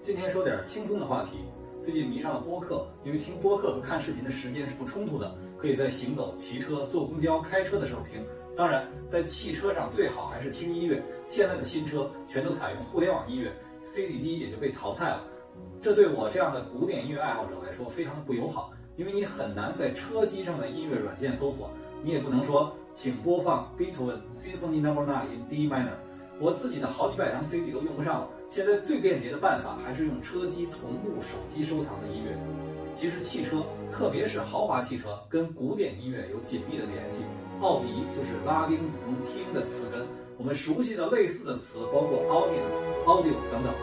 今天说点轻松的话题。最近迷上了播客，因为听播客和看视频的时间是不冲突的，可以在行走、骑车、坐公交、开车的时候听。当然，在汽车上最好还是听音乐。现在的新车全都采用互联网音乐，CD 机也就被淘汰了。这对我这样的古典音乐爱好者来说非常的不友好，因为你很难在车机上的音乐软件搜索，你也不能说请播放 Beethoven Symphony No. 9 in D minor。我自己的好几百张 CD 都用不上了。现在最便捷的办法还是用车机同步手机收藏的音乐。其实汽车，特别是豪华汽车，跟古典音乐有紧密的联系。奥迪就是拉丁语中“听”的词根。我们熟悉的类似的词包括 audience、audio 等等。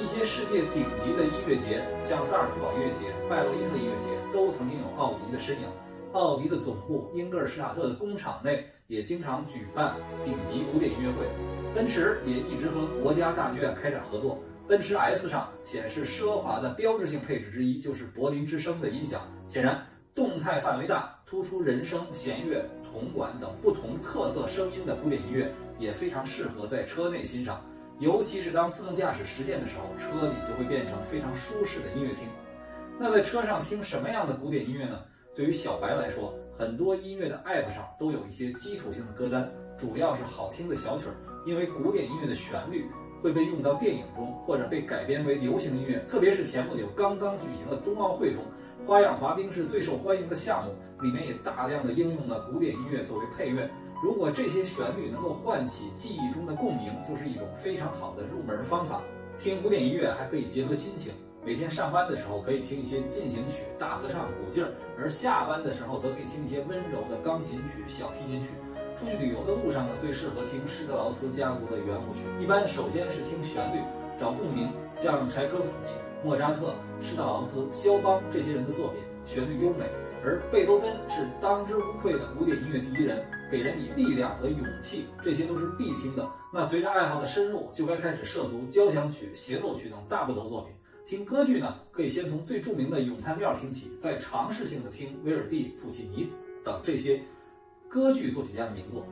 一些世界顶级的音乐节，像萨尔茨堡音乐节、拜洛伊特音乐节，都曾经有奥迪的身影。奥迪的总部英格尔施塔特的工厂内也经常举办顶级古典音乐会。奔驰也一直和国家大剧院开展合作。奔驰 S 上显示奢华的标志性配置之一就是柏林之声的音响。显然，动态范围大、突出人声、弦乐、铜管等不同特色声音的古典音乐也非常适合在车内欣赏。尤其是当自动驾驶实现的时候，车里就会变成非常舒适的音乐厅。那在车上听什么样的古典音乐呢？对于小白来说，很多音乐的 App 上都有一些基础性的歌单，主要是好听的小曲儿。因为古典音乐的旋律会被用到电影中，或者被改编为流行音乐。特别是前不久刚刚举行的冬奥会中，花样滑冰是最受欢迎的项目，里面也大量的应用了古典音乐作为配乐。如果这些旋律能够唤起记忆中的共鸣，就是一种非常好的入门方法。听古典音乐还可以结合心情，每天上班的时候可以听一些进行曲、大合唱、鼓劲儿，而下班的时候则可以听一些温柔的钢琴曲、小提琴曲。出去旅游的路上呢，最适合听施特劳斯家族的圆舞曲。一般首先是听旋律，找共鸣，像柴可夫斯基、莫扎特、施特劳斯、肖邦这些人的作品，旋律优美。而贝多芬是当之无愧的古典音乐第一人，给人以力量和勇气，这些都是必听的。那随着爱好的深入，就该开始涉足交响曲、协奏曲等大部头作品。听歌剧呢，可以先从最著名的咏叹调听起，再尝试性的听威尔第、普契尼等这些。歌剧作曲家的名作，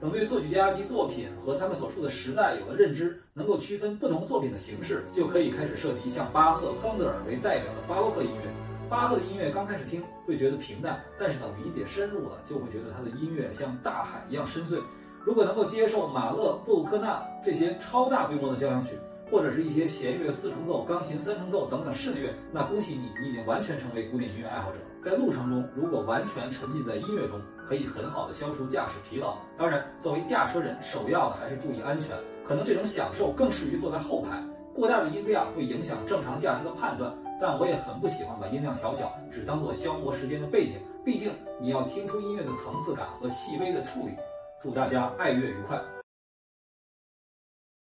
等对作曲家及作品和他们所处的时代有了认知，能够区分不同作品的形式，就可以开始涉及像巴赫、亨德尔为代表的巴洛克音乐。巴赫的音乐刚开始听会觉得平淡，但是等理解深入了，就会觉得他的音乐像大海一样深邃。如果能够接受马勒、布鲁克纳这些超大规模的交响曲，或者是一些弦乐四重奏、钢琴三重奏等等室内乐，那恭喜你，你已经完全成为古典音乐爱好者。在路程中，如果完全沉浸在音乐中，可以很好的消除驾驶疲劳。当然，作为驾车人，首要的还是注意安全。可能这种享受更适于坐在后排。过大的音量会影响正常驾车的判断。但我也很不喜欢把音量调小，只当做消磨时间的背景。毕竟你要听出音乐的层次感和细微的处理。祝大家爱乐愉快。